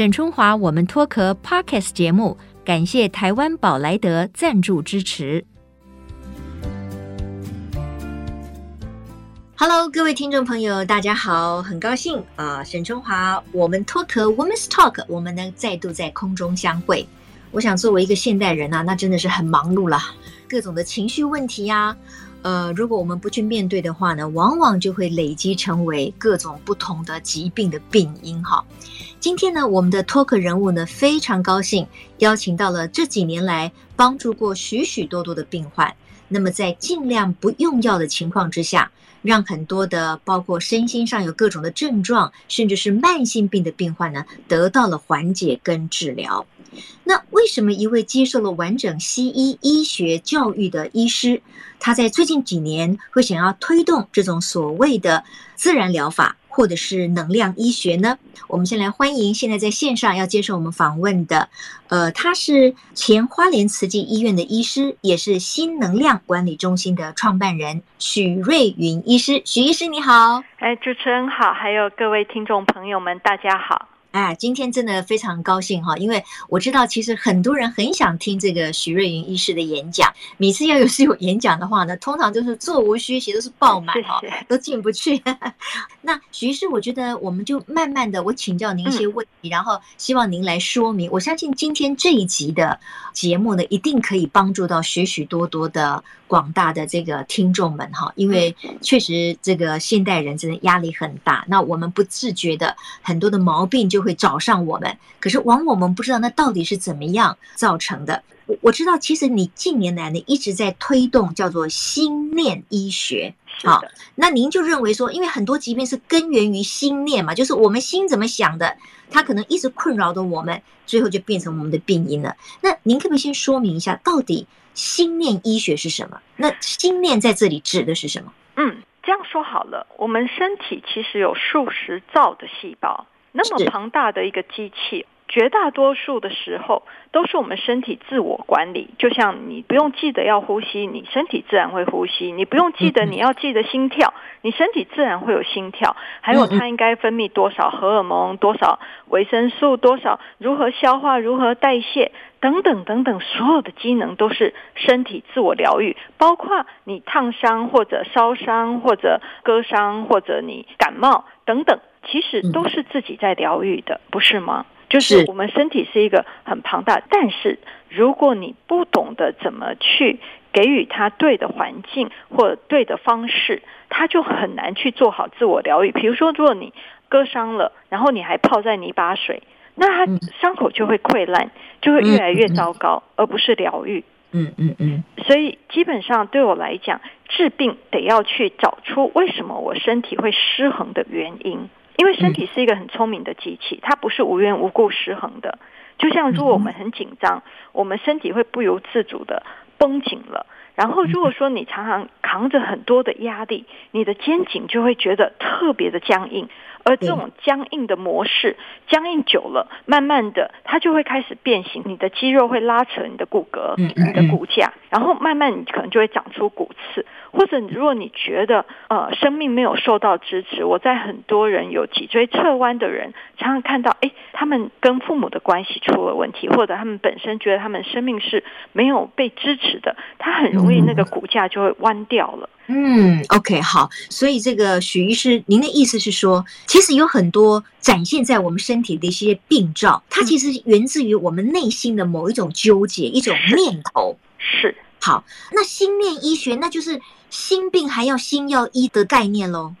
沈春华，我们脱壳 Podcast 节目，感谢台湾宝莱德赞助支持。Hello，各位听众朋友，大家好，很高兴啊，沈春华，我们脱壳 Women's Talk，我们呢再度在空中相会。我想作为一个现代人啊，那真的是很忙碌了，各种的情绪问题呀、啊。呃，如果我们不去面对的话呢，往往就会累积成为各种不同的疾病的病因哈。今天呢，我们的脱壳人物呢，非常高兴邀请到了这几年来帮助过许许多多的病患，那么在尽量不用药的情况之下，让很多的包括身心上有各种的症状，甚至是慢性病的病患呢，得到了缓解跟治疗。那为什么一位接受了完整西医医学教育的医师，他在最近几年会想要推动这种所谓的自然疗法，或者是能量医学呢？我们先来欢迎现在在线上要接受我们访问的，呃，他是前花莲慈济医院的医师，也是新能量管理中心的创办人许瑞云医师。许医师你好，哎，主持人好，还有各位听众朋友们，大家好。哎，今天真的非常高兴哈，因为我知道其实很多人很想听这个许瑞云医师的演讲。每次要有是有演讲的话呢，通常都是座无虚席，都是爆满哈，都进不去。那许医师，我觉得我们就慢慢的，我请教您一些问题，然后希望您来说明。我相信今天这一集的节目呢，一定可以帮助到许许多多的广大的这个听众们哈，因为确实这个现代人真的压力很大，那我们不自觉的很多的毛病就。就会找上我们，可是往往我们不知道那到底是怎么样造成的。我我知道，其实你近年来呢一直在推动叫做心念医学。好，那您就认为说，因为很多疾病是根源于心念嘛，就是我们心怎么想的，它可能一直困扰着我们，最后就变成我们的病因了。那您可不可以先说明一下，到底心念医学是什么？那心念在这里指的是什么？嗯，这样说好了，我们身体其实有数十兆的细胞。那么庞大的一个机器，绝大多数的时候都是我们身体自我管理。就像你不用记得要呼吸，你身体自然会呼吸；你不用记得你要记得心跳，你身体自然会有心跳。还有它应该分泌多少荷尔蒙、多少维生素、多少如何消化、如何代谢等等等等，所有的机能都是身体自我疗愈。包括你烫伤或者烧伤或者割伤或者你感冒等等。其实都是自己在疗愈的，不是吗？就是我们身体是一个很庞大，但是如果你不懂得怎么去给予它对的环境或对的方式，它就很难去做好自我疗愈。比如说，如果你割伤了，然后你还泡在泥巴水，那它伤口就会溃烂，就会越来越糟糕，而不是疗愈。嗯嗯嗯。所以基本上对我来讲，治病得要去找出为什么我身体会失衡的原因。因为身体是一个很聪明的机器，它不是无缘无故失衡的。就像如果我们很紧张，我们身体会不由自主的绷紧了。然后如果说你常常扛着很多的压力，你的肩颈就会觉得特别的僵硬。而这种僵硬的模式，僵硬久了，慢慢的它就会开始变形，你的肌肉会拉扯你的骨骼，你的骨架，然后慢慢你可能就会长出骨刺。或者如果你觉得呃生命没有受到支持，我在很多人有脊椎侧弯的人，常常看到哎，他们跟父母的关系出了问题，或者他们本身觉得他们生命是没有被支持的，他很容易那个骨架就会弯掉了。嗯，OK，好，所以这个许医师，您的意思是说，其实有很多展现在我们身体的一些病灶，它其实源自于我们内心的某一种纠结，一种念头。是，好，那心念医学，那就是心病还要心药医的概念喽。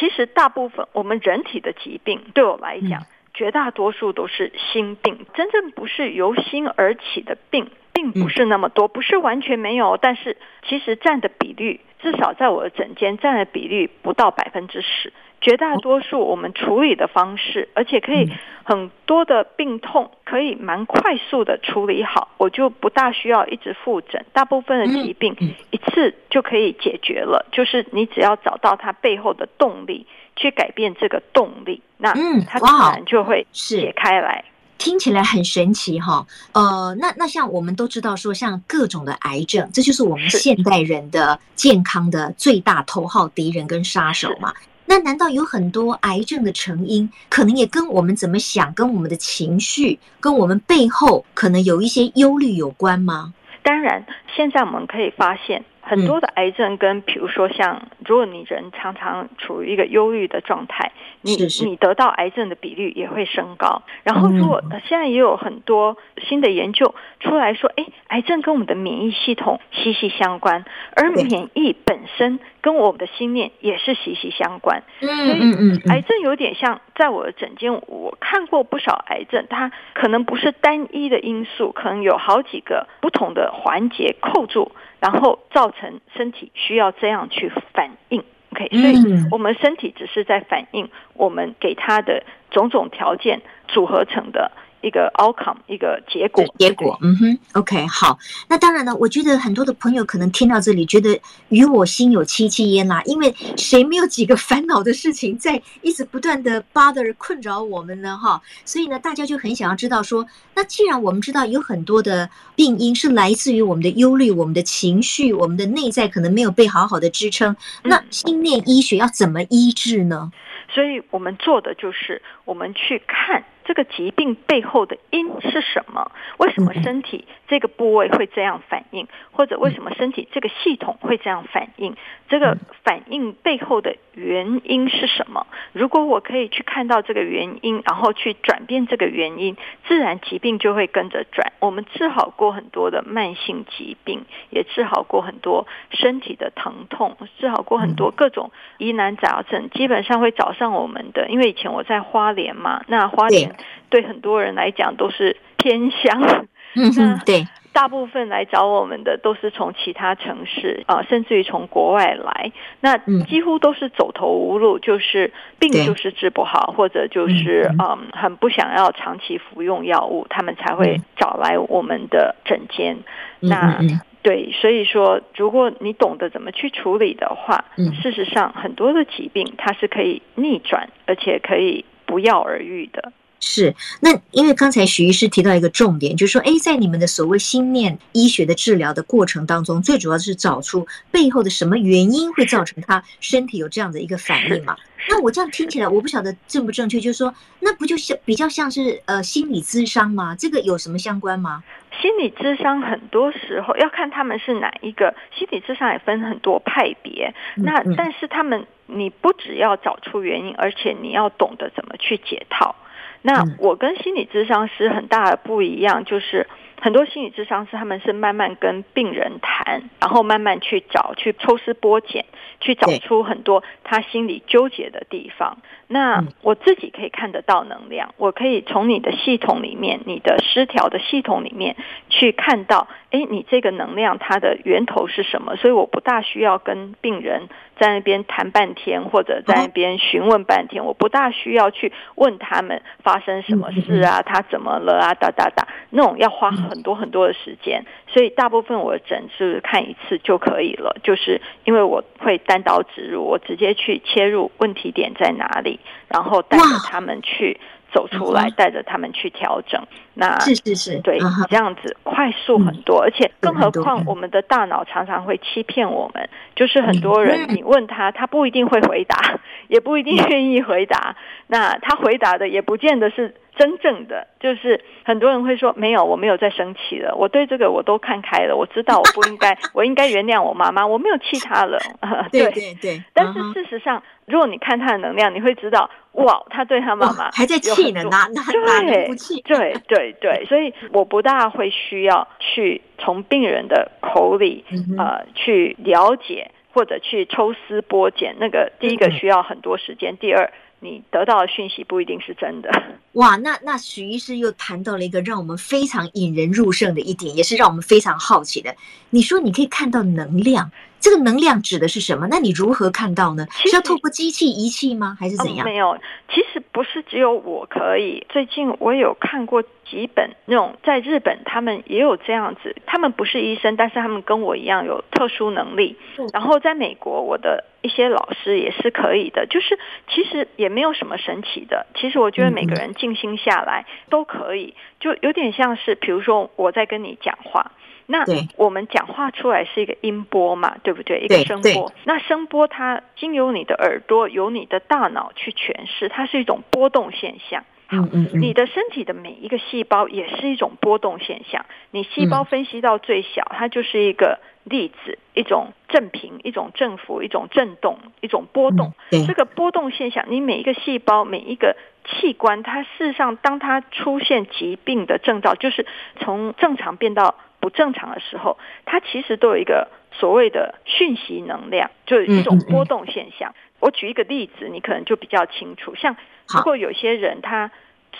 其实大部分我们人体的疾病，对我来讲，嗯、绝大多数都是心病，真正不是由心而起的病。并不是那么多，不是完全没有，但是其实占的比率，至少在我的诊间占的比率不到百分之十。绝大多数我们处理的方式，而且可以很多的病痛可以蛮快速的处理好，我就不大需要一直复诊。大部分的疾病一次就可以解决了，就是你只要找到它背后的动力，去改变这个动力，那它自然就会解开来。听起来很神奇哈，呃，那那像我们都知道说，像各种的癌症，这就是我们现代人的健康的最大头号敌人跟杀手嘛。那难道有很多癌症的成因，可能也跟我们怎么想、跟我们的情绪、跟我们背后可能有一些忧虑有关吗？当然，现在我们可以发现。很多的癌症跟，比如说像，如果你人常常处于一个忧郁的状态，你你得到癌症的比率也会升高。然后，如果现在也有很多新的研究出来说，哎，癌症跟我们的免疫系统息息相关，而免疫本身跟我们的心念也是息息相关。所以，癌症有点像，在我的诊间，我看过不少癌症，它可能不是单一的因素，可能有好几个不同的环节扣住。然后造成身体需要这样去反应，OK，所以我们身体只是在反应我们给它的种种条件组合成的。一个 outcome，一个结果，结果，嗯哼，OK，好。那当然呢，我觉得很多的朋友可能听到这里，觉得与我心有戚戚焉啦。因为谁没有几个烦恼的事情在一直不断的 bother 困扰我们呢？哈，所以呢，大家就很想要知道说，那既然我们知道有很多的病因是来自于我们的忧虑、我们的情绪、我们的内在可能没有被好好的支撑，那心念医学要怎么医治呢？所以我们做的就是我们去看。这个疾病背后的因是什么？为什么身体这个部位会这样反应？或者为什么身体这个系统会这样反应？这个反应背后的原因是什么？如果我可以去看到这个原因，然后去转变这个原因，自然疾病就会跟着转。我们治好过很多的慢性疾病，也治好过很多身体的疼痛，治好过很多各种疑难杂症，基本上会找上我们的。因为以前我在花莲嘛，那花莲。对很多人来讲都是偏乡，嗯，对，大部分来找我们的都是从其他城市啊，甚至于从国外来，那几乎都是走投无路，就是病就是治不好，或者就是嗯很不想要长期服用药物，他们才会找来我们的诊间。那对，所以说如果你懂得怎么去处理的话，事实上很多的疾病它是可以逆转，而且可以不药而愈的。是，那因为刚才徐医师提到一个重点，就是说，哎，在你们的所谓心念医学的治疗的过程当中，最主要是找出背后的什么原因会造成他身体有这样的一个反应嘛？那我这样听起来，我不晓得正不正确，就是说，那不就像比较像是呃心理咨商吗？这个有什么相关吗？心理咨商很多时候要看他们是哪一个，心理咨商也分很多派别。那但是他们，你不只要找出原因，而且你要懂得怎么去解套。那我跟心理咨商师很大的不一样，就是很多心理咨商师他们是慢慢跟病人谈，然后慢慢去找，去抽丝剥茧，去找出很多他心里纠结的地方。那我自己可以看得到能量，我可以从你的系统里面，你的失调的系统里面去看到，诶，你这个能量它的源头是什么？所以我不大需要跟病人在那边谈半天，或者在那边询问半天，我不大需要去问他们发生什么事啊，他怎么了啊，哒哒哒，那种要花很多很多的时间。所以大部分我的诊是看一次就可以了，就是因为我会单刀直入，我直接去切入问题点在哪里，然后带着他们去走出来，带着他们去调整。那是是是，对，这样子快速很多，而且更何况我们的大脑常常会欺骗我们，就是很多人你问他，他不一定会回答，也不一定愿意回答，那他回答的也不见得是。真正的就是很多人会说，没有，我没有再生气了，我对这个我都看开了，我知道我不应该，我应该原谅我妈妈，我没有气她了。对对对。但是事实上，如果你看她的能量，你会知道，哇，她对她妈妈还在气呢，哪哪哪不气？对对对，所以我不大会需要去从病人的口里呃去了解或者去抽丝剥茧，那个第一个需要很多时间，第二。你得到的讯息不一定是真的。哇，那那许医师又谈到了一个让我们非常引人入胜的一点，也是让我们非常好奇的。你说你可以看到能量，这个能量指的是什么？那你如何看到呢？是要透过机器仪器吗？还是怎样？哦，没有，其实不是只有我可以。最近我有看过几本那种在日本，他们也有这样子。他们不是医生，但是他们跟我一样有特殊能力。然后在美国，我的。一些老师也是可以的，就是其实也没有什么神奇的。其实我觉得每个人静心下来都可以，就有点像是，比如说我在跟你讲话，那我们讲话出来是一个音波嘛，对不对？一个声波。那声波它经由你的耳朵，由你的大脑去诠释，它是一种波动现象。好，你的身体的每一个细胞也是一种波动现象。你细胞分析到最小，它就是一个粒子，一种振频，一种振幅，一种震动，一种波动。这个波动现象，你每一个细胞，每一个器官，它事实上，当它出现疾病的征兆，就是从正常变到不正常的时候，它其实都有一个所谓的讯息能量，就是一种波动现象。我举一个例子，你可能就比较清楚。像如果有些人他。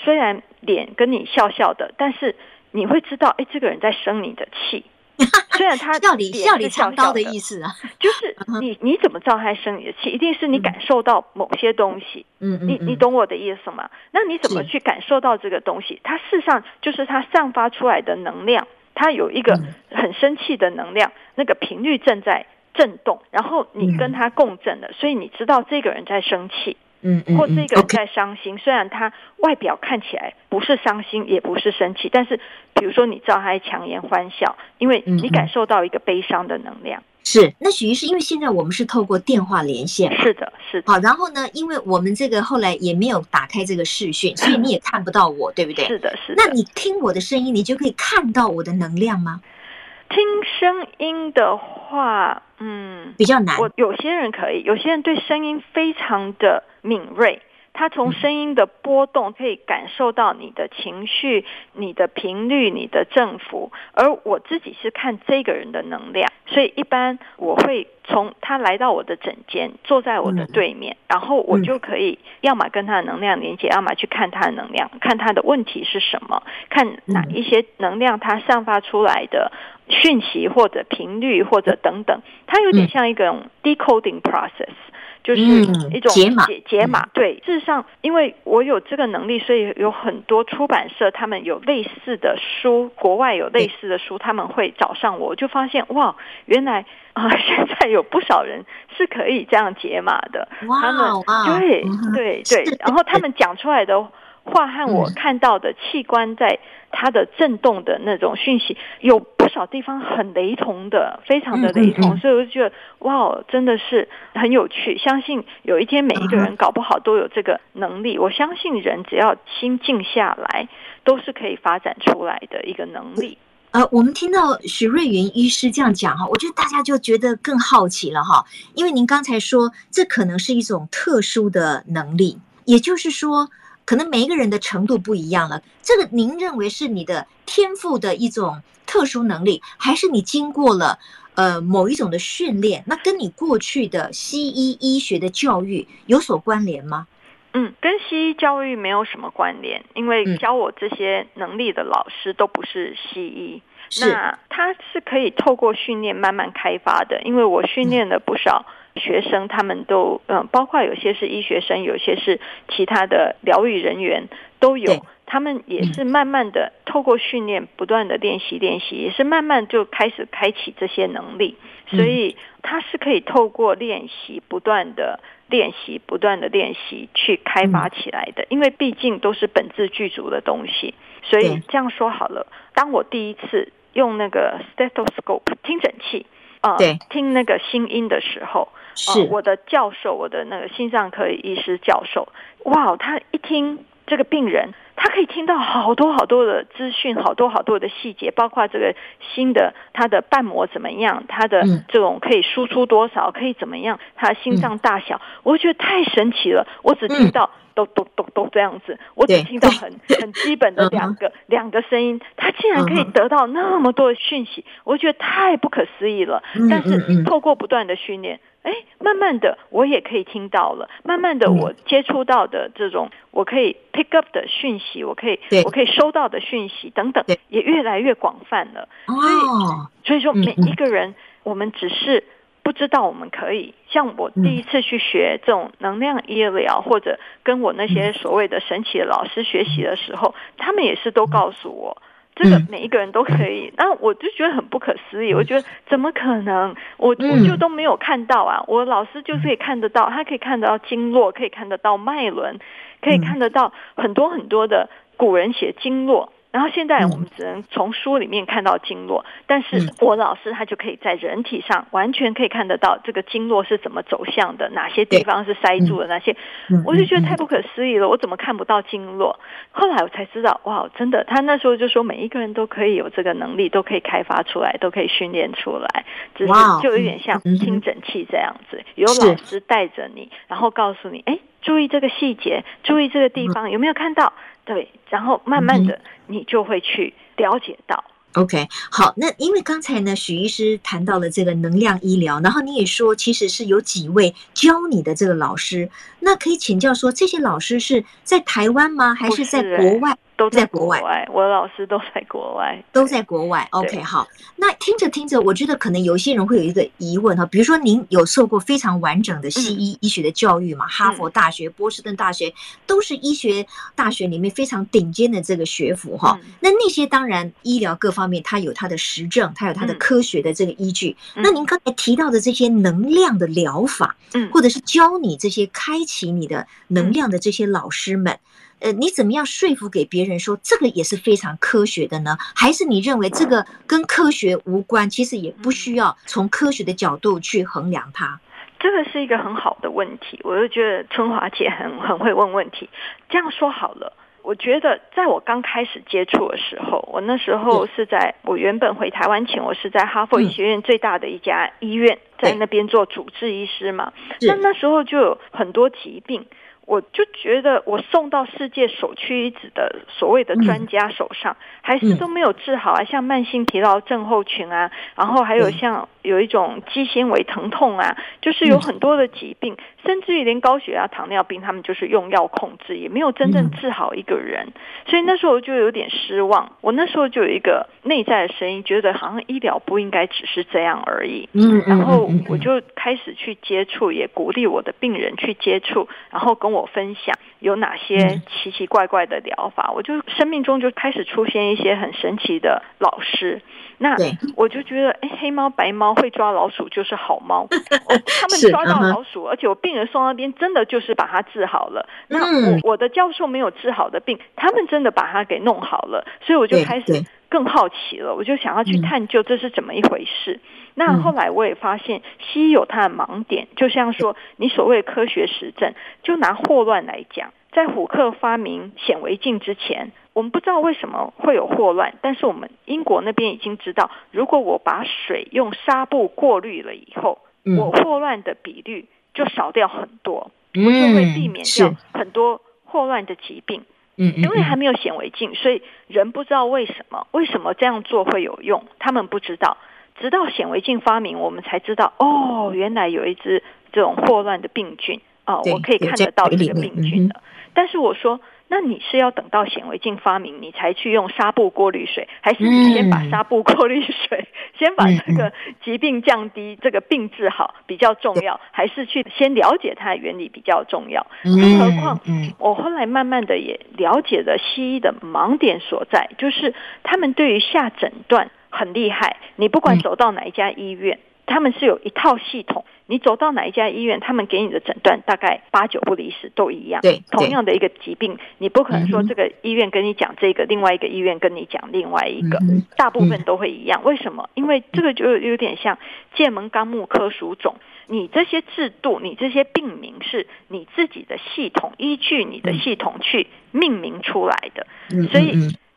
虽然脸跟你笑笑的，但是你会知道，哎，这个人在生你的气。虽然他笑里笑里藏刀的意思啊，就是 你你怎么知道他生你的气？一定是你感受到某些东西。嗯，你你懂我的意思吗？那你怎么去感受到这个东西？它事实上就是它散发出来的能量，它有一个很生气的能量，那个频率正在震动，然后你跟他共振了，所以你知道这个人在生气。嗯，或这个人在伤心，虽然他外表看起来不是伤心，也不是生气，但是比如说你知道他在强颜欢笑，因为你感受到一个悲伤的能量。是，那许医师，因为现在我们是透过电话连线，是的，是的。好，然后呢，因为我们这个后来也没有打开这个视讯，所以你也 看不到我，对不对？是的，是的。那你听我的声音，你就可以看到我的能量吗？听声音的话，嗯，比较难。我有些人可以，有些人对声音非常的敏锐，他从声音的波动可以感受到你的情绪、你的频率、你的振幅。而我自己是看这个人的能量，所以一般我会从他来到我的枕间，坐在我的对面，然后我就可以要么跟他的能量连接，要么去看他的能量，看他的问题是什么，看哪一些能量他散发出来的。讯息或者频率或者等等，它有点像一个 decoding process，、嗯、就是一种解码。解码对，事实上，因为我有这个能力，所以有很多出版社他们有类似的书，国外有类似的书，他们会找上我，我就发现哇，原来啊、呃，现在有不少人是可以这样解码的。哇，他们对对对，然后他们讲出来的话和我看到的器官在它的震动的那种讯息，有不少地方很雷同的，非常的雷同，所以我就觉得哇，真的是很有趣。相信有一天每一个人搞不好都有这个能力。我相信人只要心静下来，都是可以发展出来的一个能力。呃，我们听到许瑞云医师这样讲哈，我觉得大家就觉得更好奇了哈，因为您刚才说这可能是一种特殊的能力，也就是说。可能每一个人的程度不一样了，这个您认为是你的天赋的一种特殊能力，还是你经过了呃某一种的训练？那跟你过去的西医医学的教育有所关联吗？嗯，跟西医教育没有什么关联，因为教我这些能力的老师都不是西医。是。那他是可以透过训练慢慢开发的，因为我训练了不少。学生他们都嗯，包括有些是医学生，有些是其他的疗愈人员都有。他们也是慢慢的透过训练，不断的练习练习，也是慢慢就开始开启这些能力。所以他是可以透过练习，不断的练习，不断的练习去开发起来的。因为毕竟都是本质具足的东西，所以这样说好了。当我第一次用那个 stethoscope 听诊器啊，呃，听那个心音的时候。是、呃、我的教授，我的那个心脏科医师教授，哇，他一听这个病人，他可以听到好多好多的资讯，好多好多的细节，包括这个新的他的瓣膜怎么样，他的这种可以输出多少，可以怎么样，他的心脏大小，我觉得太神奇了。我只听到都都都都这样子，我只听到很很基本的两个两个声音，他竟然可以得到那么多的讯息，我觉得太不可思议了。但是透过不断的训练。哎，慢慢的我也可以听到了，慢慢的我接触到的这种我可以 pick up 的讯息，我可以我可以收到的讯息等等，也越来越广泛了。所以所以说每一个人，我们只是不知道我们可以。像我第一次去学这种能量医疗，或者跟我那些所谓的神奇的老师学习的时候，他们也是都告诉我。这个每一个人都可以，那我就觉得很不可思议。我觉得怎么可能？我我就都没有看到啊！我老师就是可以看得到，他可以看得到经络，可以看得到脉轮，可以看得到很多很多的古人写经络然后现在我们只能从书里面看到经络，但是我老师他就可以在人体上完全可以看得到这个经络是怎么走向的，哪些地方是塞住的，哪些，我就觉得太不可思议了，我怎么看不到经络？后来我才知道，哇，真的，他那时候就说每一个人都可以有这个能力，都可以开发出来，都可以训练出来，只是就有点像听诊器这样子，有老师带着你，然后告诉你，哎，注意这个细节，注意这个地方，有没有看到？对，然后慢慢的，你就会去了解到。OK，好，那因为刚才呢，许医师谈到了这个能量医疗，然后你也说，其实是有几位教你的这个老师，那可以请教说，这些老师是在台湾吗？还是在国外？都在国外，我的老师都在国外，都在国外。OK，好，那听着听着，我觉得可能有一些人会有一个疑问哈，比如说您有受过非常完整的西医医学的教育嘛？哈佛大学、波士顿大学都是医学大学里面非常顶尖的这个学府哈。那那些当然医疗各方面它有它的实证，它有它的科学的这个依据。那您刚才提到的这些能量的疗法，嗯，或者是教你这些开启你的能量的这些老师们。呃，你怎么样说服给别人说这个也是非常科学的呢？还是你认为这个跟科学无关？其实也不需要从科学的角度去衡量它。这个是一个很好的问题，我就觉得春华姐很很会问问题。这样说好了，我觉得在我刚开始接触的时候，我那时候是在我原本回台湾前，我是在哈佛医学院最大的一家医院，在那边做主治医师嘛。那那时候就有很多疾病。我就觉得，我送到世界首屈一指的所谓的专家手上，还是都没有治好啊，像慢性疲劳症候群啊，然后还有像有一种肌纤维疼痛啊，就是有很多的疾病，甚至于连高血压、糖尿病，他们就是用药控制，也没有真正治好一个人。所以那时候就有点失望。我那时候就有一个内在的声音，觉得好像医疗不应该只是这样而已。嗯然后我就开始去接触，也鼓励我的病人去接触，然后跟我分享有哪些奇奇怪怪的疗法，我就生命中就开始出现一些很神奇的老师。那我就觉得，哎，黑猫白猫会抓老鼠就是好猫，他们抓到老鼠，而且我病人送那边真的就是把它治好了。那我我的教授没有治好的病，他们真的把它给弄好了，所以我就开始更好奇了，我就想要去探究这是怎么一回事。那后来我也发现，西医有它的盲点，就像说你所谓科学实证，就拿霍乱来讲，在虎克发明显微镜之前，我们不知道为什么会有霍乱，但是我们英国那边已经知道，如果我把水用纱布过滤了以后，我霍乱的比率就少掉很多，我就会避免掉很多霍乱的疾病。嗯，因为还没有显微镜，所以人不知道为什么，为什么这样做会有用，他们不知道。直到显微镜发明，我们才知道哦，原来有一只这种霍乱的病菌哦，我可以看得到这个病菌的。但是我说，那你是要等到显微镜发明，你才去用纱布过滤水，还是你先把纱布过滤水，先把这个疾病降低，这个病治好比较重要，还是去先了解它的原理比较重要？更何况，我后来慢慢的也了解了西医的盲点所在，就是他们对于下诊断。很厉害，你不管走到哪一家医院，嗯，他们是有一套系统。你走到哪一家医院，他们给你的诊断大概八九不离十，都一样。对，同样的一个疾病，你不可能说这个医院跟你讲这个，嗯，另外一个医院跟你讲另外一个，嗯，大部分都会一样。为什么？因为这个就有点像剑门纲目科属种，你这些制度，你这些病名是你自己的系统依据你的系统去命名出来的，所以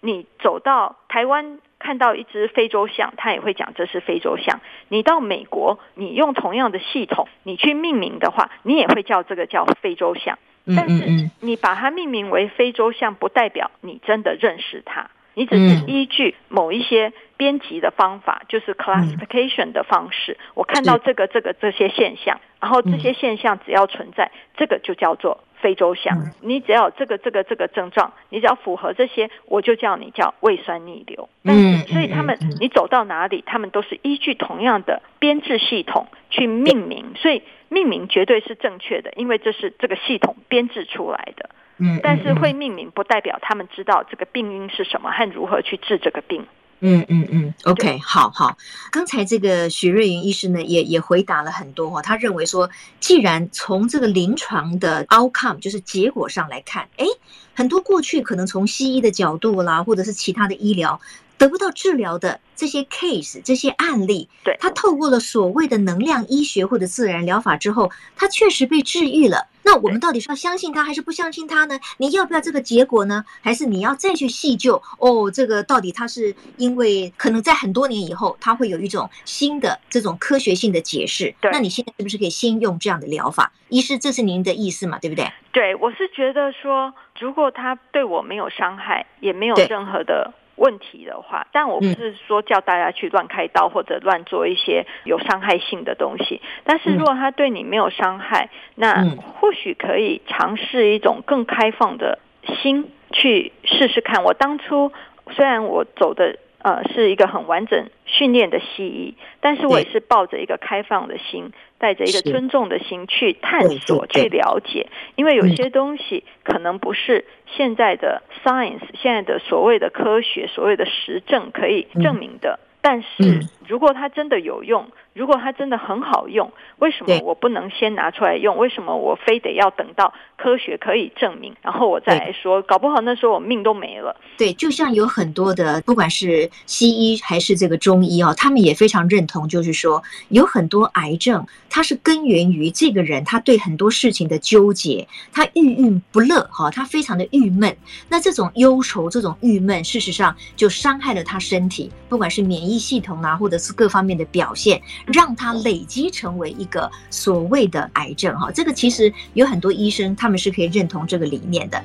你走到台湾。看到一只非洲象，他也会讲这是非洲象。你到美国，你用同样的系统，你去命名的话，你也会叫这个叫非洲象。但是你把它命名为非洲象，不代表你真的认识它。你只是依据某一些编辑的方法，就是 classification 的方式。我看到这个、这个、这些现象，然后这些现象只要存在，这个就叫做。非洲象，你只要这个这个这个症状，你只要符合这些，我就叫你叫胃酸逆流。嗯，所以他们你走到哪里，他们都是依据同样的编制系统去命名，所以命名绝对是正确的，因为这是这个系统编制出来的。嗯，但是会命名不代表他们知道这个病因是什么和如何去治这个病。嗯嗯嗯，OK，好好。刚才这个许瑞云医师呢，也也回答了很多哈。他认为说，既然从这个临床的 outcome 就是结果上来看，哎，很多过去可能从西医的角度啦，或者是其他的医疗。得不到治疗的这些 case 这些案例，对，他透过了所谓的能量医学或者自然疗法之后，他确实被治愈了。那我们到底是要相信他还是不相信他呢？你要不要这个结果呢？还是你要再去细究？哦，这个到底他是因为可能在很多年以后，他会有一种新的这种科学性的解释？对，那你现在是不是可以先用这样的疗法？医师，这是您的意思嘛？对不对？对，我是觉得说，如果他对我没有伤害，也没有任何的。问题的话，但我不是说叫大家去乱开刀或者乱做一些有伤害性的东西。但是如果他对你没有伤害，那或许可以尝试一种更开放的心去试试看。我当初虽然我走的。呃，是一个很完整训练的西医，但是我也是抱着一个开放的心，带着一个尊重的心去探索、去了解，因为有些东西可能不是现在的 science，现在的所谓的科学、所谓的实证可以证明的，但是如果它真的有用。如果它真的很好用，为什么我不能先拿出来用？为什么我非得要等到科学可以证明，然后我再来说？搞不好那时候我命都没了。对，就像有很多的，不管是西医还是这个中医哦，他们也非常认同，就是说有很多癌症，它是根源于这个人他对很多事情的纠结，他郁郁不乐哈，他非常的郁闷。那这种忧愁、这种郁闷，事实上就伤害了他身体，不管是免疫系统啊，或者是各方面的表现。让它累积成为一个所谓的癌症，哈，这个其实有很多医生他们是可以认同这个理念的。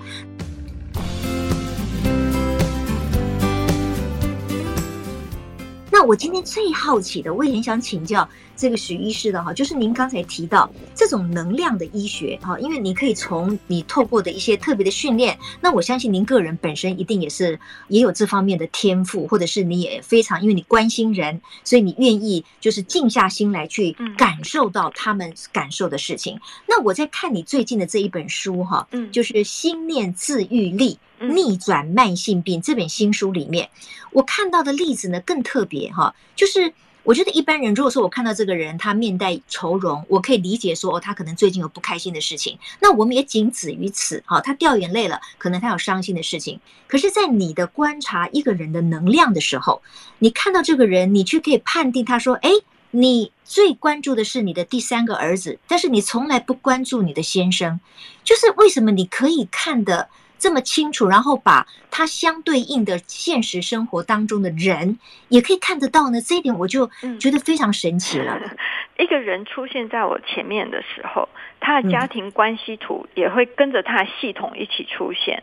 那我今天最好奇的，我也很想请教。这个许医师的哈，就是您刚才提到这种能量的医学哈，因为你可以从你透过的一些特别的训练，那我相信您个人本身一定也是也有这方面的天赋，或者是你也非常因为你关心人，所以你愿意就是静下心来去感受到他们感受的事情。那我在看你最近的这一本书哈，嗯，就是《心念自愈力：逆转慢性病》这本新书里面，我看到的例子呢更特别哈，就是。我觉得一般人，如果说我看到这个人，他面带愁容，我可以理解说，哦，他可能最近有不开心的事情。那我们也仅止于此，哈，他掉眼泪了，可能他有伤心的事情。可是，在你的观察一个人的能量的时候，你看到这个人，你却可以判定他说，哎，你最关注的是你的第三个儿子，但是你从来不关注你的先生，就是为什么你可以看的这么清楚，然后把它相对应的现实生活当中的人也可以看得到呢？这一点我就觉得非常神奇了。嗯、一个人出现在我前面的时候，他的家庭关系图也会跟着他的系统一起出现。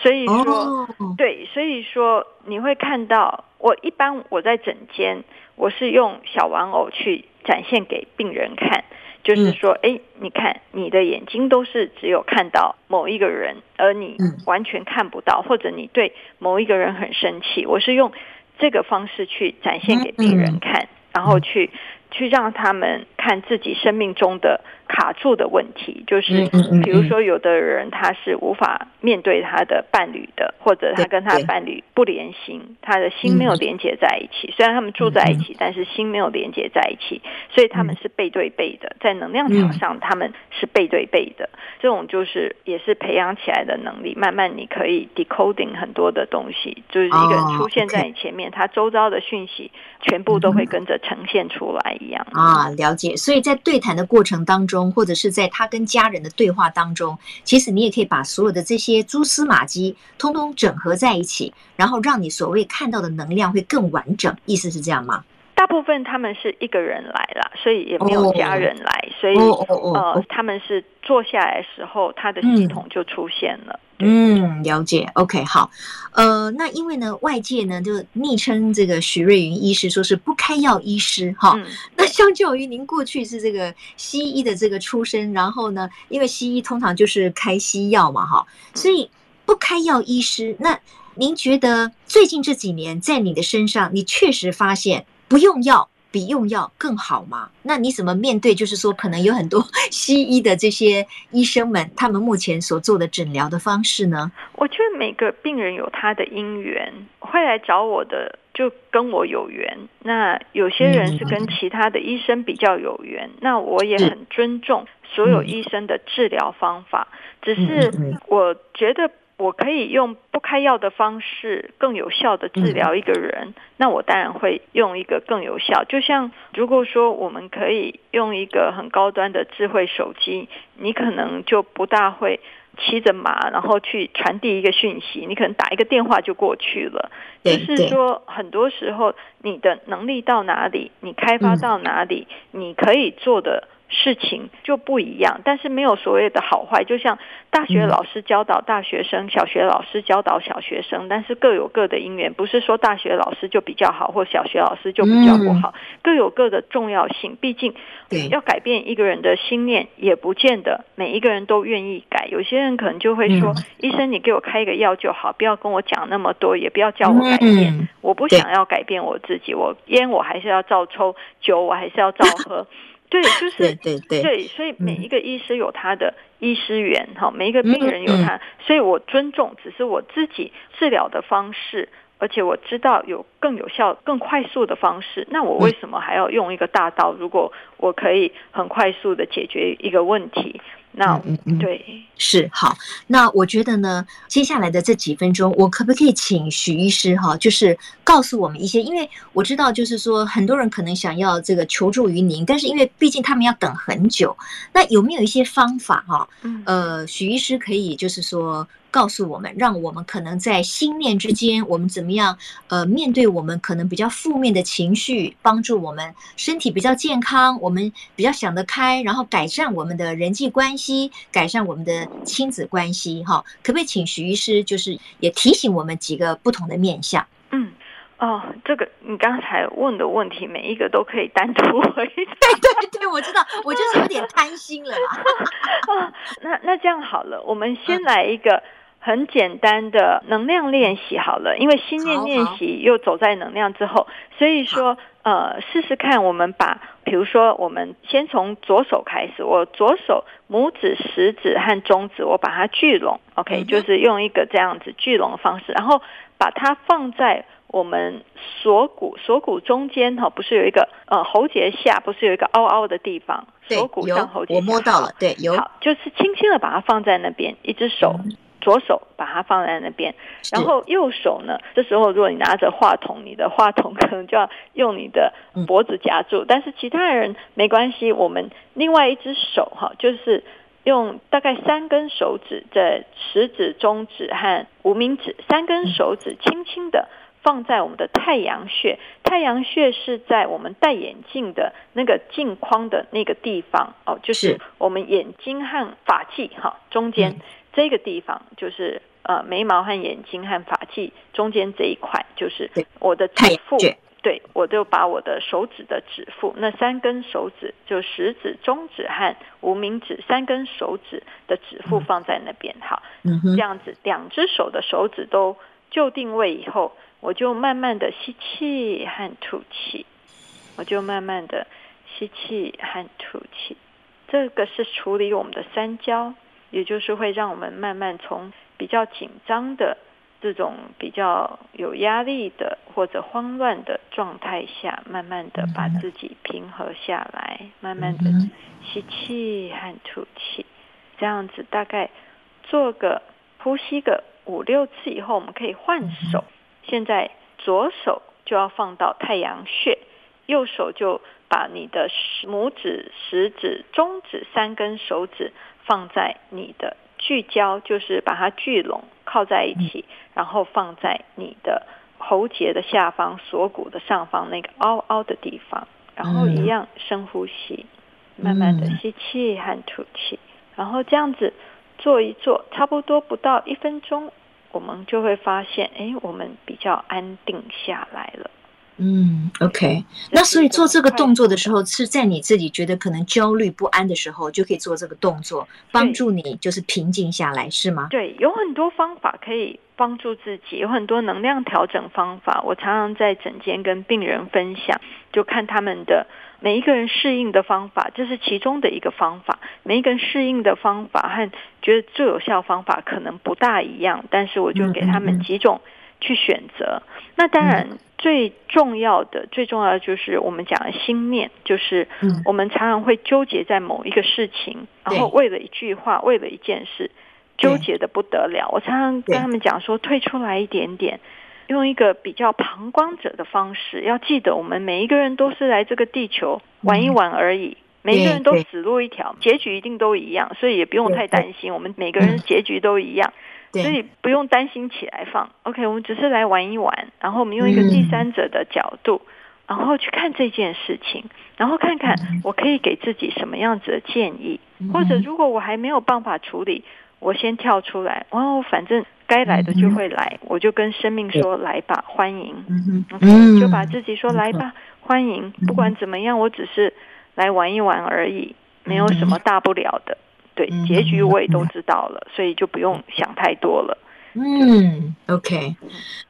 所以说，哦、对，所以说你会看到，我一般我在诊间，我是用小玩偶去展现给病人看。就是说，哎，你看，你的眼睛都是只有看到某一个人，而你完全看不到，或者你对某一个人很生气。我是用这个方式去展现给病人看，然后去去让他们看自己生命中的。卡住的问题就是，比如说，有的人他是无法面对他的伴侣的，或者他跟他伴侣不连心，他的心没有连接在一起。虽然他们住在一起，但是心没有连接在一起，所以他们是背对背的，在能量场上他们是背对背的。这种就是也是培养起来的能力，慢慢你可以 decoding 很多的东西，就是一个人出现在你前面，他周遭的讯息全部都会跟着呈现出来一样啊。了解，所以在对谈的过程当中。或者是在他跟家人的对话当中，其实你也可以把所有的这些蛛丝马迹通通整合在一起，然后让你所谓看到的能量会更完整。意思是这样吗？大部分他们是一个人来了，所以也没有家人来，所以呃，他们是坐下来的时候，他的系统就出现了。嗯，了解。OK，好。呃，那因为呢，外界呢就昵称这个许瑞云医师说是不开药医师哈。嗯、那相较于您过去是这个西医的这个出身，然后呢，因为西医通常就是开西药嘛哈，所以不开药医师。那您觉得最近这几年在你的身上，你确实发现不用药？比用药更好吗？那你怎么面对？就是说，可能有很多 西医的这些医生们，他们目前所做的诊疗的方式呢？我觉得每个病人有他的因缘，会来找我的。就跟我有缘，那有些人是跟其他的医生比较有缘，那我也很尊重所有医生的治疗方法，只是我觉得。我可以用不开药的方式更有效的治疗一个人，那我当然会用一个更有效。就像如果说我们可以用一个很高端的智慧手机，你可能就不大会骑着马，然后去传递一个讯息，你可能打一个电话就过去了。就是说，很多时候你的能力到哪里，你开发到哪里，你可以做的。事情就不一样，但是没有所谓的好坏。就像大学老师教导大学生，小学老师教导小学生，但是各有各的因缘，不是说大学老师就比较好，或小学老师就比较不好，各有各的重要性。毕竟要改变一个人的心念，也不见得每一个人都愿意改。有些人可能就会说：“医生，你给我开一个药就好，不要跟我讲那么多，也不要叫我改变。我不想要改变我自己，我烟我还是要照抽，酒我还是要照喝。”对，就是对对对，对，所以每一个医师有他的医师缘，哈、嗯，每一个病人有他，所以我尊重，只是我自己治疗的方式，而且我知道有更有效、更快速的方式，那我为什么还要用一个大刀？如果我可以很快速的解决一个问题。那嗯嗯对，是好。那我觉得呢，接下来的这几分钟，我可不可以请许医师哈，就是告诉我们一些，因为我知道，就是说很多人可能想要这个求助于您，但是因为毕竟他们要等很久，那有没有一些方法哈？呃，许医师可以就是说。告诉我们，让我们可能在心念之间，我们怎么样？呃，面对我们可能比较负面的情绪，帮助我们身体比较健康，我们比较想得开，然后改善我们的人际关系，改善我们的亲子关系。哈，可不可以请徐医师，就是也提醒我们几个不同的面相？嗯，哦，这个你刚才问的问题，每一个都可以单独回答。对对对，我知道，我就是有点贪心了啦。哦，那那这样好了，我们先来一个。很简单的能量练习好了，因为心念练习又走在能量之后，所以说呃试试看，我们把比如说我们先从左手开始，我左手拇指、食指和中指，我把它聚拢，OK，就是用一个这样子聚拢的方式，然后把它放在我们锁骨锁骨中间哈，不是有一个呃喉结下，不是有一个凹凹的地方，锁骨上喉结，我摸到了，对，有，好，就是轻轻的把它放在那边，一只手。嗯左手把它放在那边，然后右手呢？这时候如果你拿着话筒，你的话筒可能就要用你的脖子夹住。但是其他人没关系，我们另外一只手哈，就是用大概三根手指，在食指、中指和无名指三根手指，轻轻的放在我们的太阳穴。太阳穴是在我们戴眼镜的那个镜框的那个地方哦，就是我们眼睛和发际哈中间。这个地方就是呃眉毛和眼睛和发际中间这一块，就是我的指腹。对，我就把我的手指的指腹，那三根手指，就食指、中指和无名指三根手指的指腹放在那边。好，这样子，两只手的手指都就定位以后，我就慢慢的吸气和吐气，我就慢慢的吸气和吐气。这个是处理我们的三焦。也就是会让我们慢慢从比较紧张的这种比较有压力的或者慌乱的状态下，慢慢的把自己平和下来，慢慢的吸气和吐气，这样子大概做个呼吸个五六次以后，我们可以换手。现在左手就要放到太阳穴，右手就把你的拇指、食指、中指三根手指。放在你的聚焦，就是把它聚拢，靠在一起，然后放在你的喉结的下方、锁骨的上方那个凹凹的地方，然后一样深呼吸，慢慢的吸气和吐气，然后这样子做一做，差不多不到一分钟，我们就会发现，哎，我们比较安定下来了。嗯，OK，那所以做这个动作的时候，是在你自己觉得可能焦虑不安的时候，就可以做这个动作，帮助你就是平静下来，是吗？对，有很多方法可以帮助自己，有很多能量调整方法。我常常在诊间跟病人分享，就看他们的每一个人适应的方法，这是其中的一个方法。每一个人适应的方法和觉得最有效方法可能不大一样，但是我就给他们几种。去选择。那当然，最重要的、最重要的就是我们讲的心念，就是我们常常会纠结在某一个事情，然后为了一句话，为了一件事，纠结得不得了。我常常跟他们讲说，退出来一点点，用一个比较旁观者的方式。要记得，我们每一个人都是来这个地球玩一玩而已，每一个人都死路一条，结局一定都一样，所以也不用太担心。我们每个人结局都一样。所以不用担心起来放，OK，我们只是来玩一玩，然后我们用一个第三者的角度，然后去看这件事情，然后看看我可以给自己什么样子的建议，或者如果我还没有办法处理，我先跳出来，哦，反正该来的就会来，我就跟生命说来吧，欢迎，OK，就把自己说来吧，欢迎，不管怎么样，我只是来玩一玩而已，没有什么大不了的。对，结局我也都知道了，所以就不用想太多了。嗯，OK，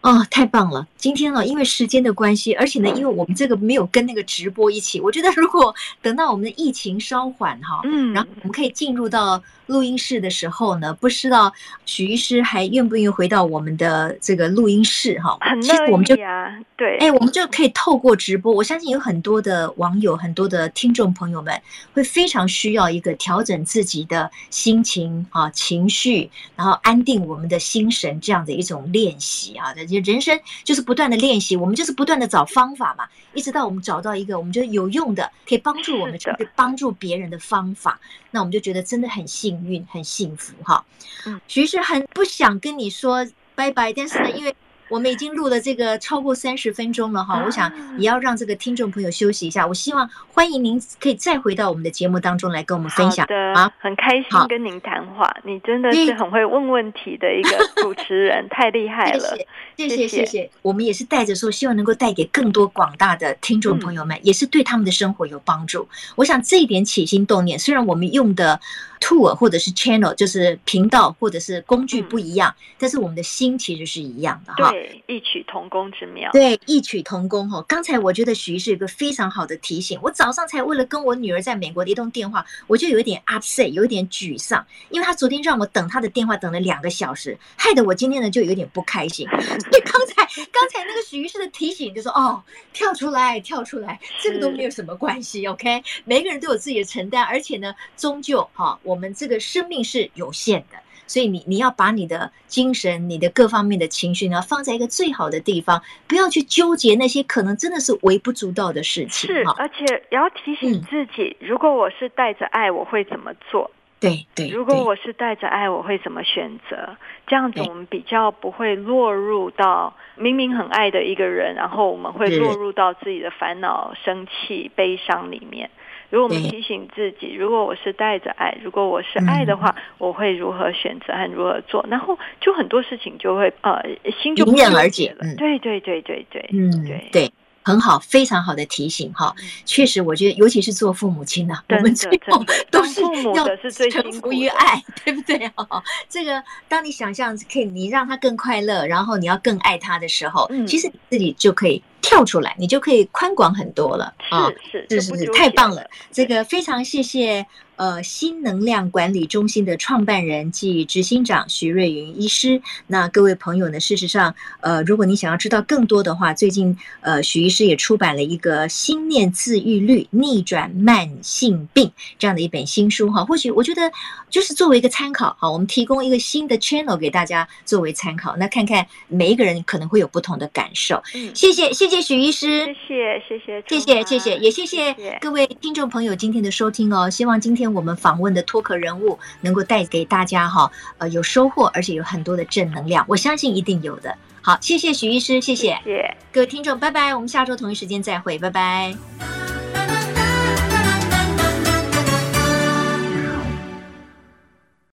哦，太棒了！今天呢，因为时间的关系，而且呢，因为我们这个没有跟那个直播一起，我觉得如果 等到我们的疫情稍缓哈，嗯，然后我们可以进入到录音室的时候呢，不知道许医师还愿不愿意回到我们的这个录音室哈？很乐意啊，对，哎，我们就可以透过直播，我相信有很多的网友、很多的听众朋友们会非常需要一个调整自己的心情啊、情绪，然后安定我们的心神这样的一种练习啊，就人生就是不断的练习，我们就是不断的找方法嘛，一直到我们找到一个我们觉得有用的，可以帮助我们，帮助别人的方法，那我们就觉得真的很幸运，很幸福哈。嗯，其实很不想跟你说拜拜，但是呢，因为。我们已经录了这个超过三十分钟了哈，我想也要让这个听众朋友休息一下。我希望欢迎您可以再回到我们的节目当中来跟我们分享。好的啊，很开心跟您谈话，你真的是很会问问题的一个主持人，太厉 害了。谢谢谢谢谢谢。我们也是带着说，希望能够带给更多广大的听众朋友们，也是对他们的生活有帮助。我想这一点起心动念，虽然我们用的。tool 或者是 channel 就是频道或者是工具不一样，嗯、但是我们的心其实是一样的哈。对，异曲同工之妙。对，异曲同工哈。刚才我觉得许医师有一个非常好的提醒，我早上才为了跟我女儿在美国的一通电话，我就有一点 upset，有一点沮丧，因为她昨天让我等她的电话等了两个小时，害得我今天呢就有点不开心。所以刚才刚才那个许医师的提醒就说哦，跳出来，跳出来，这个都没有什么关系，OK，每个人都有自己的承担，而且呢，终究哈。我们这个生命是有限的，所以你你要把你的精神、你的各方面的情绪呢，放在一个最好的地方，不要去纠结那些可能真的是微不足道的事情。是，而且也要提醒自己，嗯、如果我是带着爱，我会怎么做？对对。对，如果我是带着爱，我会怎么选择？这样子我们比较不会落入到明明很爱的一个人，然后我们会落入到自己的烦恼、生气、悲伤里面。如果我们提醒自己，如果我是带着爱，如果我是爱的话，我会如何选择和如何做？然后就很多事情就会呃，心就迎刃而解了。对对对对对，嗯对对，很好，非常好的提醒哈。确实，我觉得尤其是做父母亲的，我们最后都是要臣服于爱，对不对？哈，这个当你想象可以，你让他更快乐，然后你要更爱他的时候，其实你自己就可以。跳出来，你就可以宽广很多了啊！是是是，是太棒了！这个非常谢谢。呃，新能量管理中心的创办人暨执行长徐瑞云医师。那各位朋友呢，事实上，呃，如果你想要知道更多的话，最近呃，许医师也出版了一个《心念自愈率：逆转慢性病》这样的一本新书哈。或许我觉得就是作为一个参考，好，我们提供一个新的 channel 给大家作为参考。那看看每一个人可能会有不同的感受。嗯，谢谢谢谢许医师，谢谢谢谢谢谢谢谢，也谢谢各位听众朋友今天的收听哦。希望今天。我们访问的脱壳人物能够带给大家哈，呃，有收获，而且有很多的正能量，我相信一定有的。好，谢谢许医师，谢谢，谢谢各位听众，拜拜，我们下周同一时间再会，拜拜。